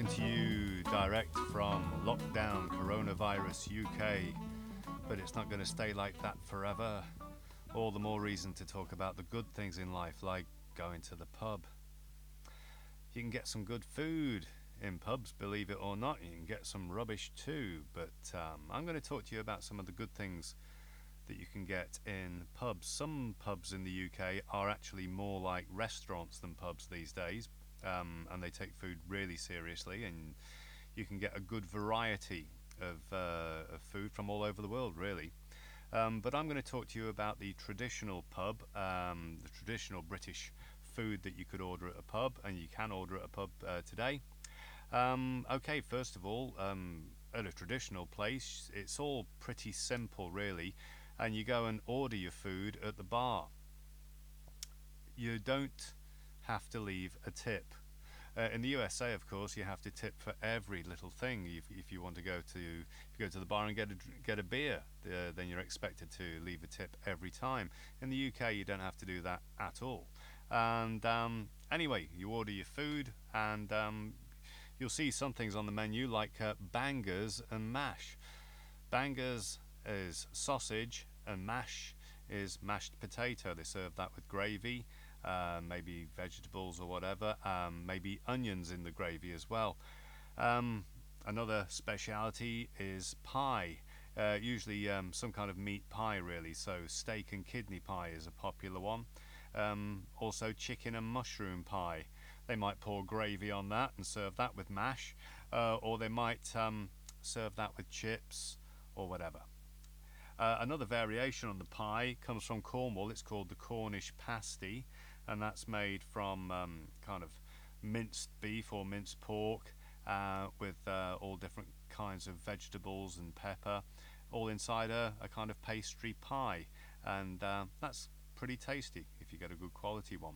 Talking to you direct from lockdown coronavirus UK. But it's not going to stay like that forever. All the more reason to talk about the good things in life, like going to the pub. You can get some good food in pubs, believe it or not. You can get some rubbish too. But um, I'm going to talk to you about some of the good things that you can get in pubs. Some pubs in the UK are actually more like restaurants than pubs these days, um, and they take food really seriously, and you can get a good variety of, uh, of food from all over the world, really. Um, but I'm going to talk to you about the traditional pub, um, the traditional British food that you could order at a pub, and you can order at a pub uh, today. Um, okay, first of all, um, at a traditional place, it's all pretty simple, really and you go and order your food at the bar. You don't have to leave a tip. Uh, in the USA, of course, you have to tip for every little thing. If, if you want to go to if you go to the bar and get a get a beer, uh, then you're expected to leave a tip every time. In the UK, you don't have to do that at all. And um, anyway, you order your food, and um, you'll see some things on the menu like uh, bangers and mash. Bangers is sausage and mash is mashed potato. They serve that with gravy, uh, maybe vegetables or whatever, um, maybe onions in the gravy as well. Um, another speciality is pie. Uh, usually um, some kind of meat pie, really. So steak and kidney pie is a popular one. Um, also chicken and mushroom pie. They might pour gravy on that and serve that with mash, uh, or they might um, serve that with chips or whatever. Uh, another variation on the pie comes from Cornwall. It's called the Cornish pasty, and that's made from um, kind of minced beef or minced pork uh, with uh, all different kinds of vegetables and pepper, all inside a, a kind of pastry pie, and uh, that's pretty tasty if you get a good quality one.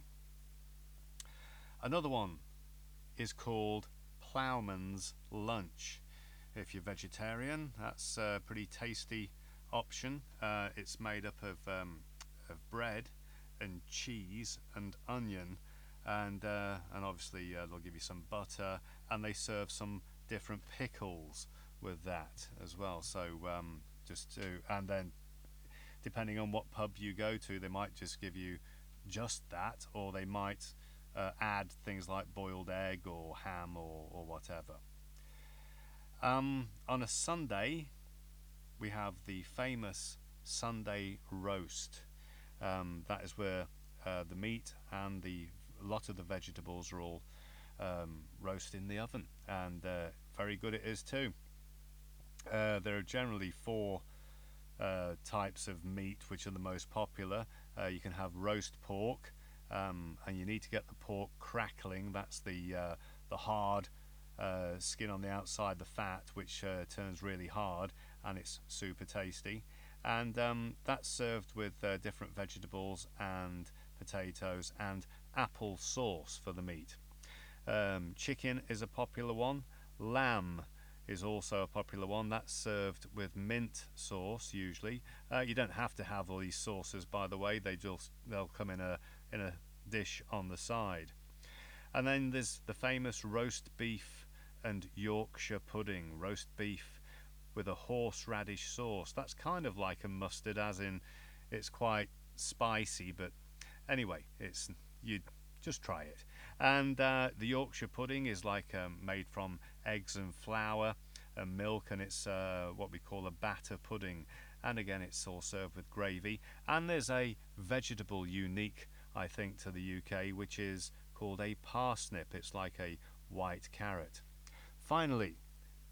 Another one is called Ploughman's Lunch. If you're vegetarian, that's a pretty tasty option. Uh, it's made up of, um, of bread and cheese and onion, and uh, and obviously uh, they'll give you some butter, and they serve some different pickles with that as well. So um, just to and then depending on what pub you go to, they might just give you just that, or they might uh, add things like boiled egg or ham or, or whatever. Um, on a Sunday, we have the famous Sunday roast. Um, that is where uh, the meat and the a lot of the vegetables are all um, roasted in the oven, and uh, very good it is too. Uh, there are generally four uh, types of meat which are the most popular. Uh, you can have roast pork, um, and you need to get the pork crackling. That's the uh, the hard skin on the outside, the fat, which turns really hard and it's super tasty. And um, that's served with uh, different vegetables and potatoes and apple sauce for the meat. Um, chicken is a popular one. Lamb is also a popular one. That's served with mint sauce usually. Uh, you don't have to have all these sauces, by the way. They just they'll come in a in a dish on the side. And then there's the famous roast beef and Yorkshire pudding. Roast beef with a horseradish sauce. That's kind of like a mustard, as in it's quite spicy, but anyway, it's you just try it. And uh, the Yorkshire pudding is like um, made from eggs and flour and milk, and it's uh, what we call a batter pudding. And again, it's all served with gravy. And there's a vegetable unique, I think, to the UK, which is called a parsnip. It's like a white carrot. Finally,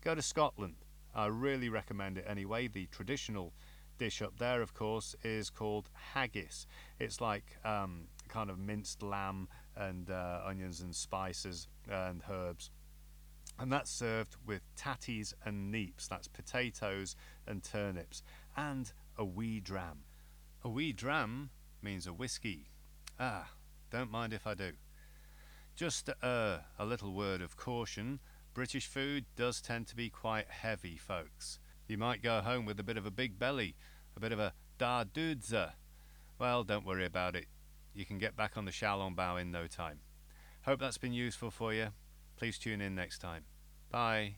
go to Scotland I really recommend it anyway. The traditional dish up there, of course, is called haggis. It's like um, kind of minced lamb and uh, onions and spices and herbs. And that's served with tatties and neeps, that's potatoes and turnips, and a wee dram. A wee dram means a whiskey. Ah, don't mind if I do. Just uh, a little word of caution British food does tend to be quite heavy, folks. You might go home with a bit of a big belly, a bit of a da dudza. Well, don't worry about it. You can get back on the Xiaolongbao in no time. Hope that's been useful for you. Please tune in next time. Bye.